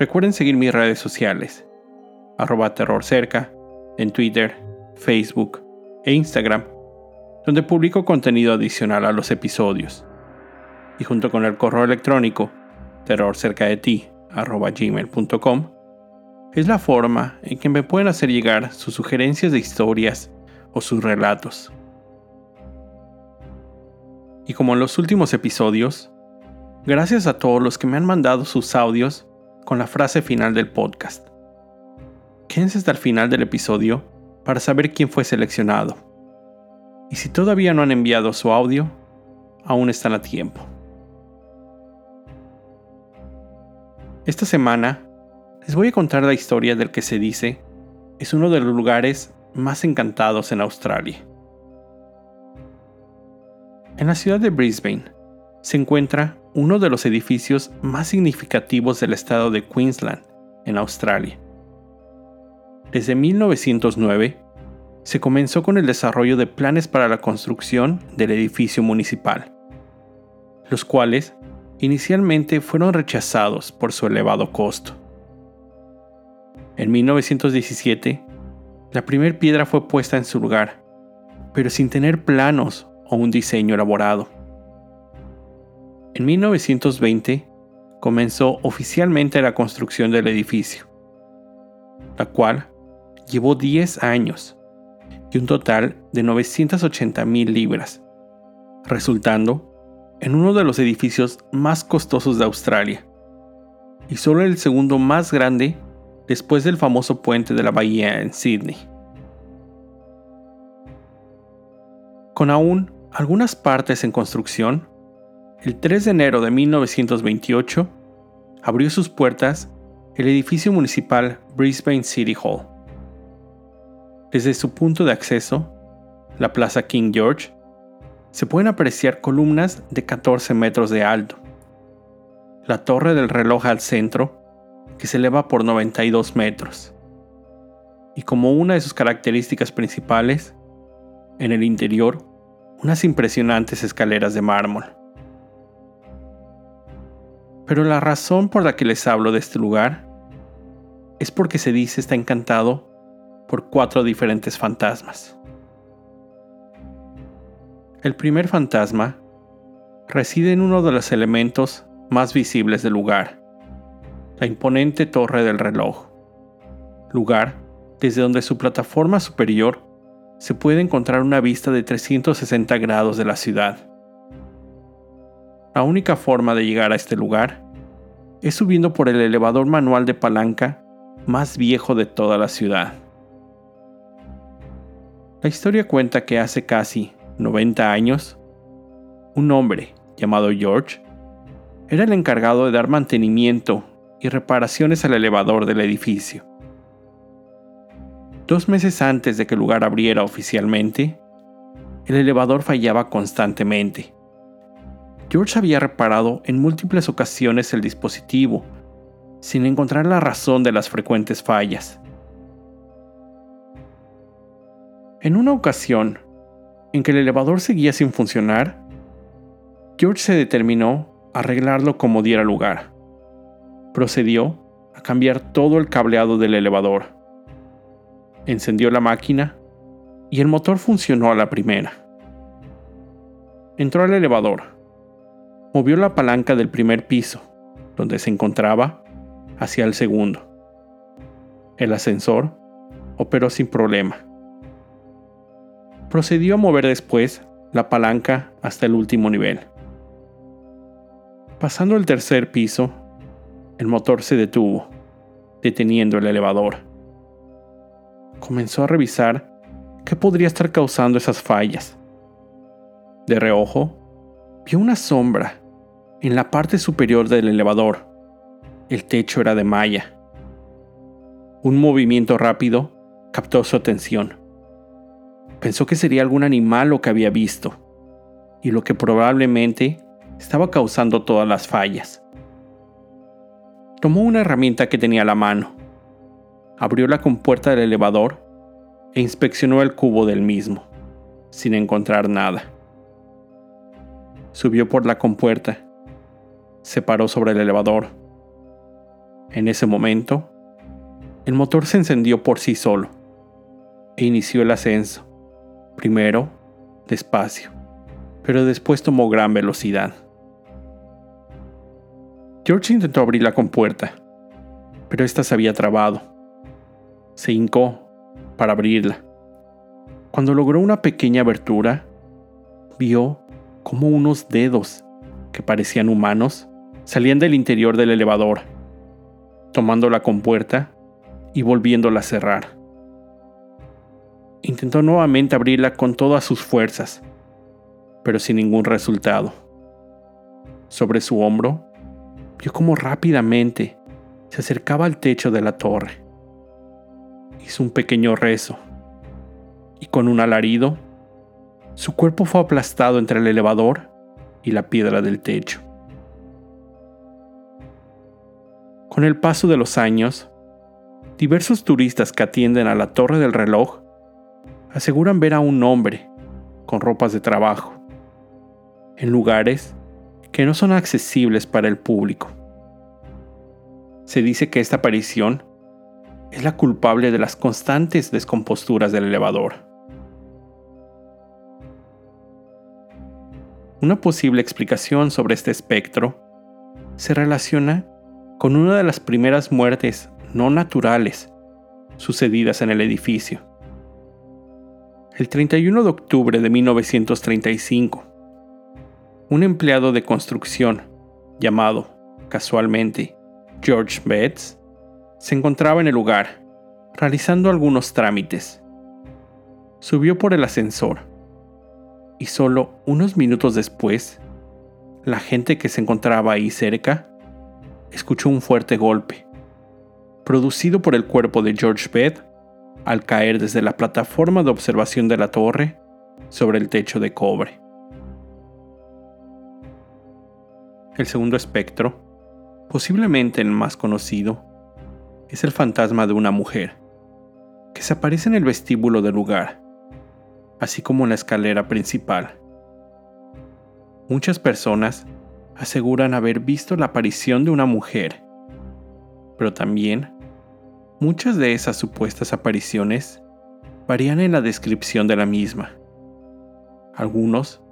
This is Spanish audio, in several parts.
Recuerden seguir mis redes sociales, arroba terrorcerca, en Twitter, Facebook e Instagram, donde publico contenido adicional a los episodios. Y junto con el correo electrónico terrorcercadeti.gmail.com es la forma en que me pueden hacer llegar sus sugerencias de historias o sus relatos. Y como en los últimos episodios, gracias a todos los que me han mandado sus audios con la frase final del podcast. Quédense hasta el final del episodio para saber quién fue seleccionado. Y si todavía no han enviado su audio, aún están a tiempo. Esta semana les voy a contar la historia del que se dice es uno de los lugares más encantados en Australia. En la ciudad de Brisbane se encuentra uno de los edificios más significativos del estado de Queensland, en Australia. Desde 1909, se comenzó con el desarrollo de planes para la construcción del edificio municipal, los cuales inicialmente fueron rechazados por su elevado costo. En 1917, la primera piedra fue puesta en su lugar, pero sin tener planos o un diseño elaborado. En 1920 comenzó oficialmente la construcción del edificio, la cual llevó 10 años y un total de 980 mil libras, resultando en uno de los edificios más costosos de Australia y solo el segundo más grande después del famoso puente de la bahía en Sydney. Con aún algunas partes en construcción, el 3 de enero de 1928 abrió sus puertas el edificio municipal Brisbane City Hall. Desde su punto de acceso, la Plaza King George, se pueden apreciar columnas de 14 metros de alto. La torre del reloj al centro, que se eleva por 92 metros. Y como una de sus características principales, en el interior unas impresionantes escaleras de mármol. Pero la razón por la que les hablo de este lugar es porque se dice está encantado por cuatro diferentes fantasmas. El primer fantasma reside en uno de los elementos más visibles del lugar, la imponente torre del reloj, lugar desde donde su plataforma superior se puede encontrar una vista de 360 grados de la ciudad. La única forma de llegar a este lugar es subiendo por el elevador manual de palanca más viejo de toda la ciudad. La historia cuenta que hace casi 90 años, un hombre llamado George era el encargado de dar mantenimiento y reparaciones al elevador del edificio. Dos meses antes de que el lugar abriera oficialmente, el elevador fallaba constantemente. George había reparado en múltiples ocasiones el dispositivo, sin encontrar la razón de las frecuentes fallas. En una ocasión, en que el elevador seguía sin funcionar, George se determinó a arreglarlo como diera lugar. Procedió a cambiar todo el cableado del elevador encendió la máquina y el motor funcionó a la primera. Entró al elevador, movió la palanca del primer piso, donde se encontraba, hacia el segundo. El ascensor operó sin problema. Procedió a mover después la palanca hasta el último nivel. Pasando el tercer piso, el motor se detuvo, deteniendo el elevador comenzó a revisar qué podría estar causando esas fallas. De reojo, vio una sombra en la parte superior del elevador. El techo era de malla, Un movimiento rápido captó su atención. Pensó que sería algún animal lo que había visto, y lo que probablemente estaba causando todas las fallas. Tomó una herramienta que tenía a la mano, abrió la compuerta del elevador e inspeccionó el cubo del mismo, sin encontrar nada. Subió por la compuerta, se paró sobre el elevador. En ese momento, el motor se encendió por sí solo e inició el ascenso, primero despacio, pero después tomó gran velocidad. George intentó abrir la compuerta, pero ésta se había trabado. Se hincó para abrirla. Cuando logró una pequeña abertura, vio como unos dedos, que parecían humanos, salían del interior del elevador, tomando la compuerta y volviéndola a cerrar. Intentó nuevamente abrirla con todas sus fuerzas, pero sin ningún resultado. Sobre su hombro vio cómo rápidamente se acercaba al techo de la torre. Hizo un pequeño rezo y con un alarido, su cuerpo fue aplastado entre el elevador y la piedra del techo. Con el paso de los años, diversos turistas que atienden a la torre del reloj aseguran ver a un hombre con ropas de trabajo en lugares que no son accesibles para el público. Se dice que esta aparición es la culpable de las constantes descomposturas del elevador. Una posible explicación sobre este espectro se relaciona con una de las primeras muertes no naturales sucedidas en el edificio. El 31 de octubre de 1935, un empleado de construcción llamado, casualmente, George Betts, se encontraba en el lugar, realizando algunos trámites. Subió por el ascensor y solo unos minutos después, la gente que se encontraba ahí cerca escuchó un fuerte golpe, producido por el cuerpo de George Bett al caer desde la plataforma de observación de la torre sobre el techo de cobre. El segundo espectro, posiblemente el más conocido, es el fantasma de una mujer, que se aparece en el vestíbulo del lugar, así como en la escalera principal. Muchas personas aseguran haber visto la aparición de una mujer, pero también muchas de esas supuestas apariciones varían en la descripción de la misma. Algunos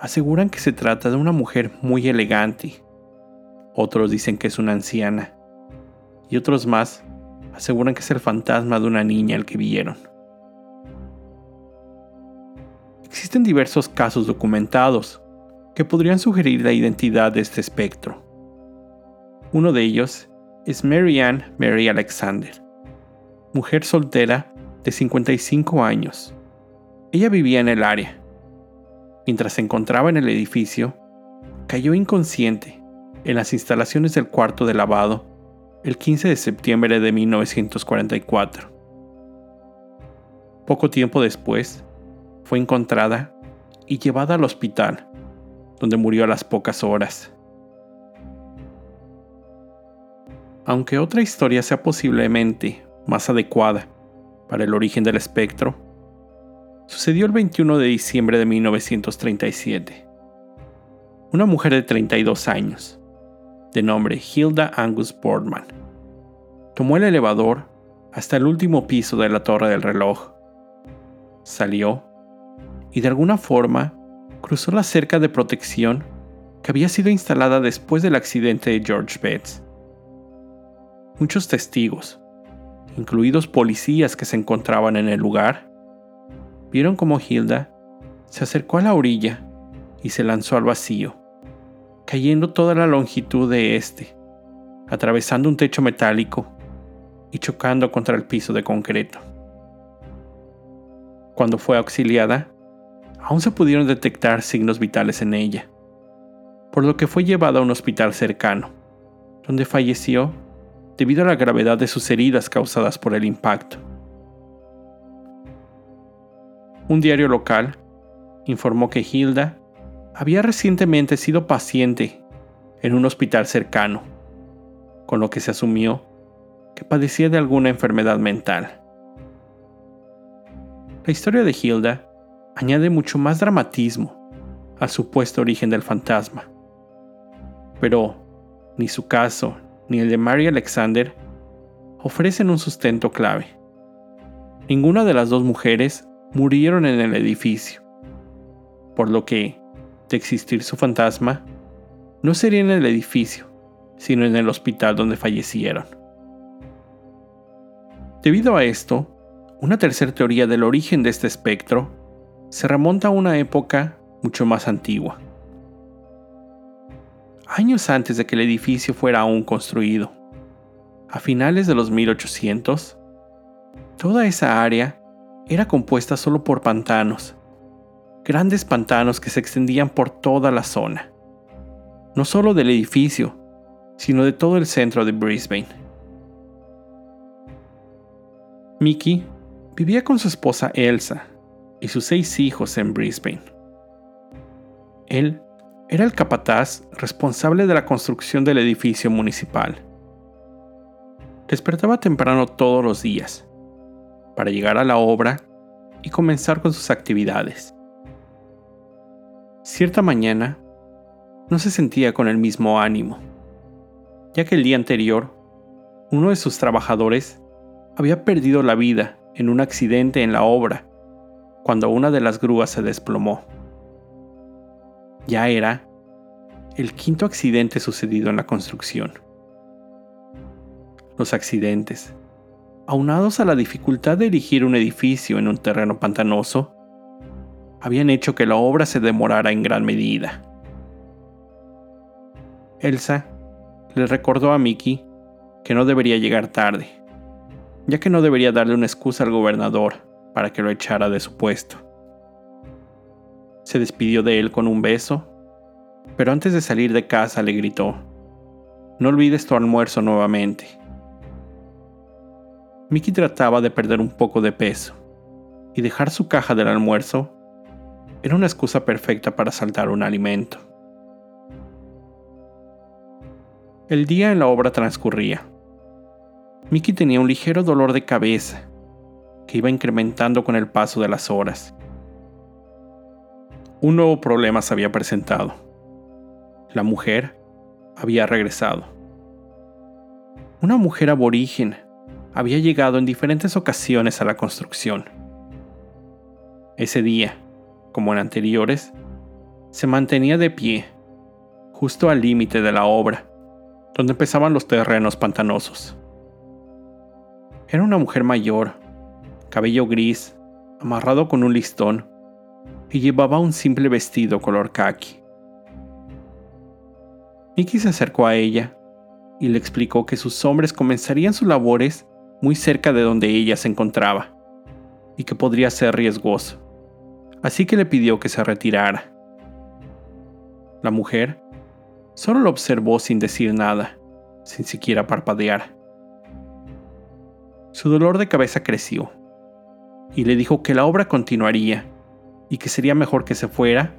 aseguran que se trata de una mujer muy elegante. Otros dicen que es una anciana. Y otros más aseguran que es el fantasma de una niña al que vieron. Existen diversos casos documentados que podrían sugerir la identidad de este espectro. Uno de ellos es Mary Ann Mary Alexander, mujer soltera de 55 años. Ella vivía en el área mientras se encontraba en el edificio, cayó inconsciente en las instalaciones del cuarto de lavado el 15 de septiembre de 1944. Poco tiempo después, fue encontrada y llevada al hospital, donde murió a las pocas horas. Aunque otra historia sea posiblemente más adecuada para el origen del espectro, sucedió el 21 de diciembre de 1937. Una mujer de 32 años, de nombre Hilda Angus Boardman, tomó el elevador hasta el último piso de la torre del reloj. Salió y de alguna forma cruzó la cerca de protección que había sido instalada después del accidente de George Betts. Muchos testigos, incluidos policías que se encontraban en el lugar, vieron como Hilda se acercó a la orilla y se lanzó al vacío, cayendo toda la longitud de este, atravesando un techo metálico y chocando contra el piso de concreto. Cuando fue auxiliada, aún se pudieron detectar signos vitales en ella, por lo que fue llevada a un hospital cercano, donde falleció debido a la gravedad de sus heridas causadas por el impacto. Un diario local informó que Hilda había recientemente sido paciente en un hospital cercano, con lo que se asumió que padecía de alguna enfermedad mental. La historia de Hilda añade mucho más dramatismo al supuesto origen del fantasma. Pero ni su caso ni el de Mary Alexander ofrecen un sustento clave. Ninguna de las dos mujeres murieron en el edificio, por lo que, de existir su fantasma, no sería en el edificio, sino en el hospital donde fallecieron. Debido a esto, una tercera teoría del origen de este espectro se remonta a una época mucho más antigua. Años antes de que el edificio fuera aún construido, a finales de los 1800, toda esa área era compuesta solo por pantanos, grandes pantanos que se extendían por toda la zona, no solo del edificio, sino de todo el centro de Brisbane. Mickey vivía con su esposa Elsa y sus seis hijos en Brisbane. Él era el capataz responsable de la construcción del edificio municipal. Despertaba temprano todos los días para llegar a la obra y comenzar con sus actividades. Cierta mañana no se sentía con el mismo ánimo, ya que el día anterior uno de sus trabajadores había perdido la vida en un accidente en la obra cuando una de las grúas se desplomó. Ya era el quinto accidente sucedido en la construcción. Los accidentes, aunados a la dificultad de erigir un edificio en un terreno pantanoso, habían hecho que la obra se demorara en gran medida. Elsa le recordó a Mickey que no debería llegar tarde, ya que no debería darle una excusa al gobernador para que lo echara de su puesto. Se despidió de él con un beso, pero antes de salir de casa le gritó, no olvides tu almuerzo nuevamente. Mickey trataba de perder un poco de peso, y dejar su caja del almuerzo era una excusa perfecta para saltar un alimento. El día en la obra transcurría Mickey tenía un ligero dolor de cabeza que iba incrementando con el paso de las horas. Un nuevo problema se había presentado. La mujer había regresado. Una mujer aborigen había llegado en diferentes ocasiones a la construcción. Ese día, como en anteriores, se mantenía de pie, justo al límite de la obra, donde empezaban los terrenos pantanosos. Era una mujer mayor, cabello gris, amarrado con un listón, y llevaba un simple vestido color khaki. Mickey se acercó a ella y le explicó que sus hombres comenzarían sus labores muy cerca de donde ella se encontraba, y que podría ser riesgoso, así que le pidió que se retirara. La mujer solo lo observó sin decir nada, sin siquiera parpadear. Su dolor de cabeza creció y le dijo que la obra continuaría y que sería mejor que se fuera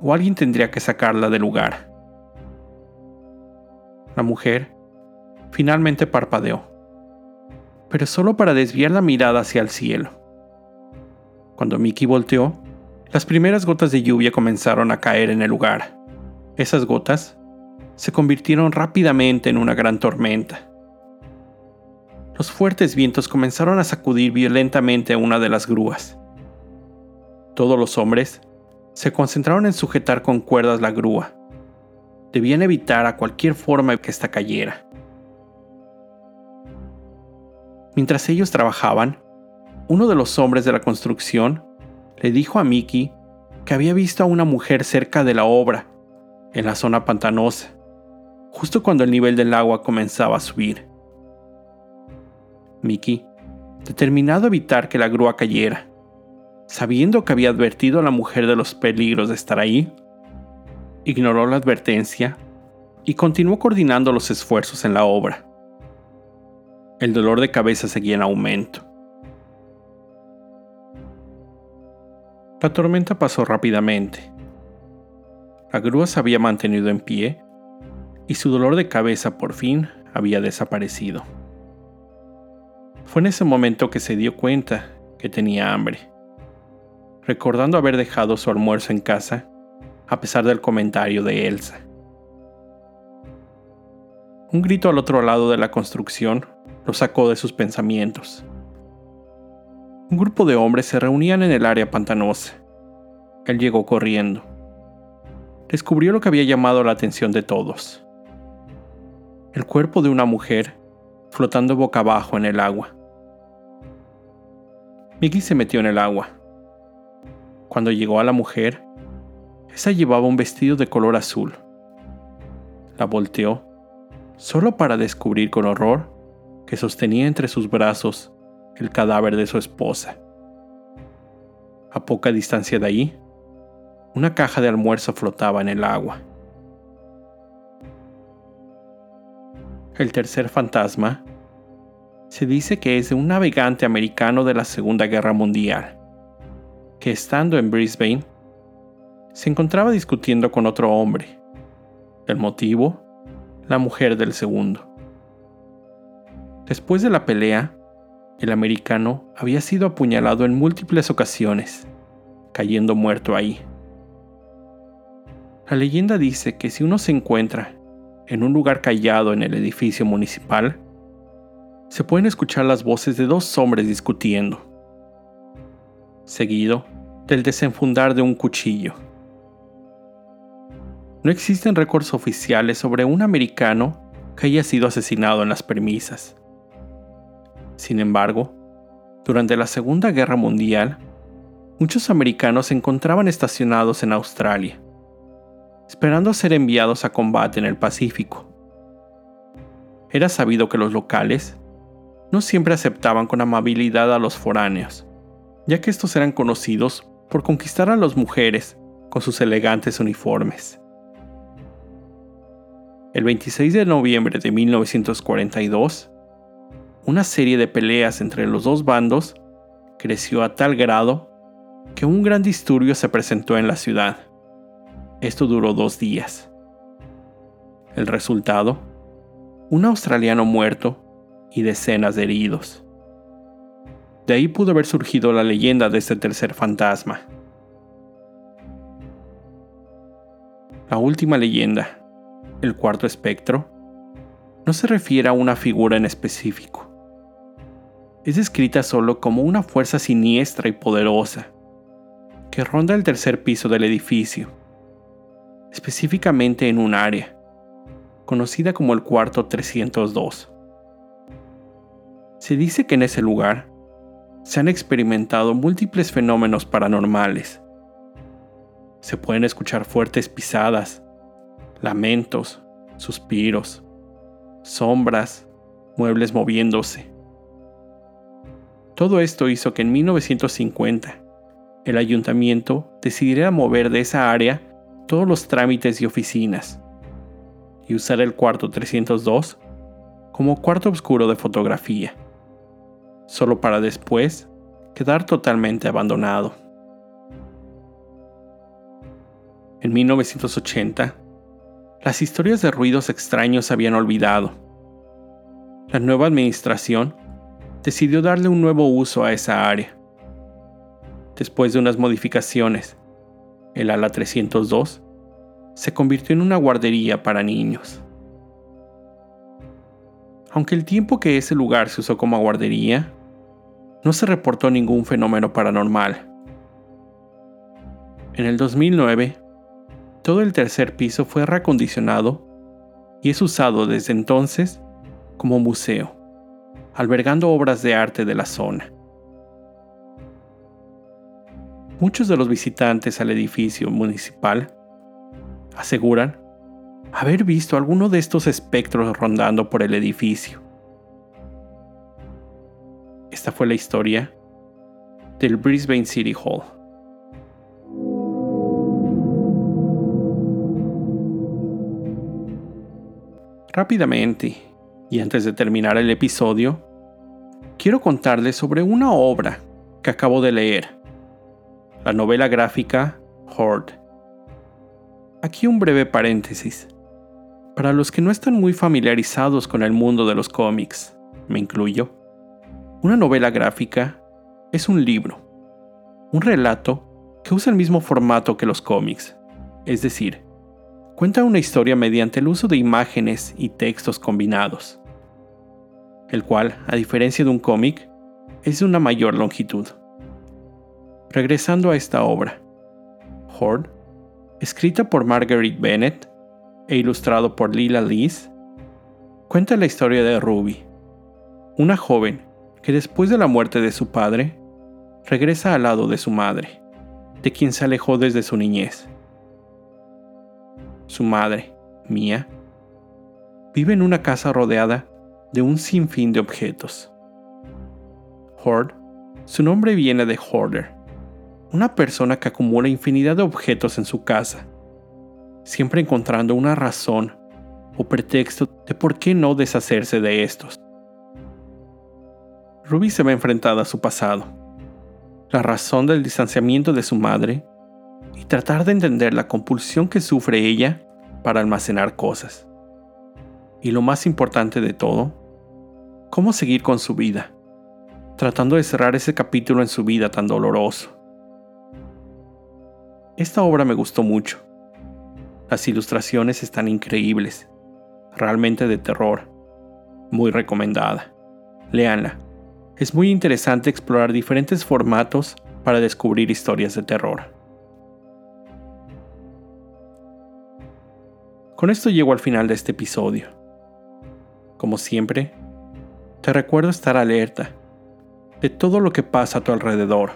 o alguien tendría que sacarla del lugar. La mujer finalmente parpadeó, pero solo para desviar la mirada hacia el cielo. Cuando Mickey volteó, las primeras gotas de lluvia comenzaron a caer en el lugar. Esas gotas se convirtieron rápidamente en una gran tormenta los fuertes vientos comenzaron a sacudir violentamente una de las grúas. Todos los hombres se concentraron en sujetar con cuerdas la grúa. Debían evitar a cualquier forma que ésta cayera. Mientras ellos trabajaban, uno de los hombres de la construcción le dijo a Mickey que había visto a una mujer cerca de la obra, en la zona pantanosa, justo cuando el nivel del agua comenzaba a subir. Mickey, determinado a evitar que la grúa cayera, sabiendo que había advertido a la mujer de los peligros de estar ahí, ignoró la advertencia y continuó coordinando los esfuerzos en la obra. el dolor de cabeza seguía en aumento. La tormenta pasó rápidamente. La grúa se había mantenido en pie y su dolor de cabeza por fin había desaparecido. Fue en ese momento que se dio cuenta que tenía hambre. Recordando haber dejado su almuerzo en casa, a pesar del comentario de Elsa. Un grito al otro lado de la construcción lo sacó de sus pensamientos. Un grupo de hombres se reunían en el área pantanosa. Él llegó corriendo. Descubrió lo que había llamado la atención de todos. El cuerpo de una mujer flotando boca abajo en el agua. Mickey se metió en el agua. Cuando llegó a la mujer, esa llevaba un vestido de color azul. La volteó, solo para descubrir con horror que sostenía entre sus brazos el cadáver de su esposa. A poca distancia de ahí, una caja de almuerzo flotaba en el agua. El tercer fantasma se dice que es de un navegante americano de la Segunda Guerra Mundial, que estando en Brisbane, se encontraba discutiendo con otro hombre. El motivo, la mujer del segundo. Después de la pelea, el americano había sido apuñalado en múltiples ocasiones, cayendo muerto ahí. La leyenda dice que si uno se encuentra en un lugar callado en el edificio municipal, se pueden escuchar las voces de dos hombres discutiendo, seguido del desenfundar de un cuchillo. No existen récords oficiales sobre un americano que haya sido asesinado en las premisas. Sin embargo, durante la Segunda Guerra Mundial, muchos americanos se encontraban estacionados en Australia, esperando ser enviados a combate en el Pacífico. Era sabido que los locales no siempre aceptaban con amabilidad a los foráneos, ya que estos eran conocidos por conquistar a las mujeres con sus elegantes uniformes. El 26 de noviembre de 1942, una serie de peleas entre los dos bandos creció a tal grado que un gran disturbio se presentó en la ciudad. Esto duró dos días. El resultado, un australiano muerto y decenas de heridos. De ahí pudo haber surgido la leyenda de este tercer fantasma. La última leyenda, el cuarto espectro, no se refiere a una figura en específico. Es descrita solo como una fuerza siniestra y poderosa que ronda el tercer piso del edificio, específicamente en un área, conocida como el cuarto 302. Se dice que en ese lugar se han experimentado múltiples fenómenos paranormales. Se pueden escuchar fuertes pisadas, lamentos, suspiros, sombras, muebles moviéndose. Todo esto hizo que en 1950 el ayuntamiento decidiera mover de esa área todos los trámites y oficinas y usar el cuarto 302 como cuarto oscuro de fotografía solo para después quedar totalmente abandonado. En 1980, las historias de ruidos extraños se habían olvidado. La nueva administración decidió darle un nuevo uso a esa área. Después de unas modificaciones, el ala 302 se convirtió en una guardería para niños. Aunque el tiempo que ese lugar se usó como guardería no se reportó ningún fenómeno paranormal. En el 2009, todo el tercer piso fue reacondicionado y es usado desde entonces como museo, albergando obras de arte de la zona. Muchos de los visitantes al edificio municipal aseguran haber visto alguno de estos espectros rondando por el edificio. Esta fue la historia del Brisbane City Hall. Rápidamente, y antes de terminar el episodio, quiero contarles sobre una obra que acabo de leer, la novela gráfica Horde. Aquí un breve paréntesis. Para los que no están muy familiarizados con el mundo de los cómics, me incluyo, una novela gráfica es un libro, un relato que usa el mismo formato que los cómics, es decir, cuenta una historia mediante el uso de imágenes y textos combinados, el cual, a diferencia de un cómic, es de una mayor longitud. Regresando a esta obra, Horde, escrita por Marguerite Bennett e ilustrado por Lila Lees, cuenta la historia de Ruby, una joven que después de la muerte de su padre, regresa al lado de su madre, de quien se alejó desde su niñez. Su madre, Mia, vive en una casa rodeada de un sinfín de objetos. Horde, su nombre viene de hoarder, una persona que acumula infinidad de objetos en su casa, siempre encontrando una razón o pretexto de por qué no deshacerse de estos. Ruby se ve enfrentada a su pasado, la razón del distanciamiento de su madre y tratar de entender la compulsión que sufre ella para almacenar cosas. Y lo más importante de todo, cómo seguir con su vida, tratando de cerrar ese capítulo en su vida tan doloroso. Esta obra me gustó mucho. Las ilustraciones están increíbles, realmente de terror, muy recomendada. Léanla es muy interesante explorar diferentes formatos para descubrir historias de terror. Con esto llego al final de este episodio. Como siempre, te recuerdo estar alerta de todo lo que pasa a tu alrededor,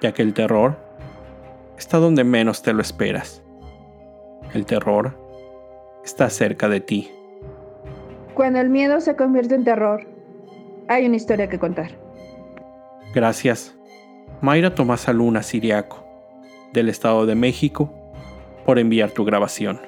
ya que el terror está donde menos te lo esperas. El terror está cerca de ti. Cuando el miedo se convierte en terror, hay una historia que contar. Gracias, Mayra Tomás Luna Siriaco, del Estado de México, por enviar tu grabación.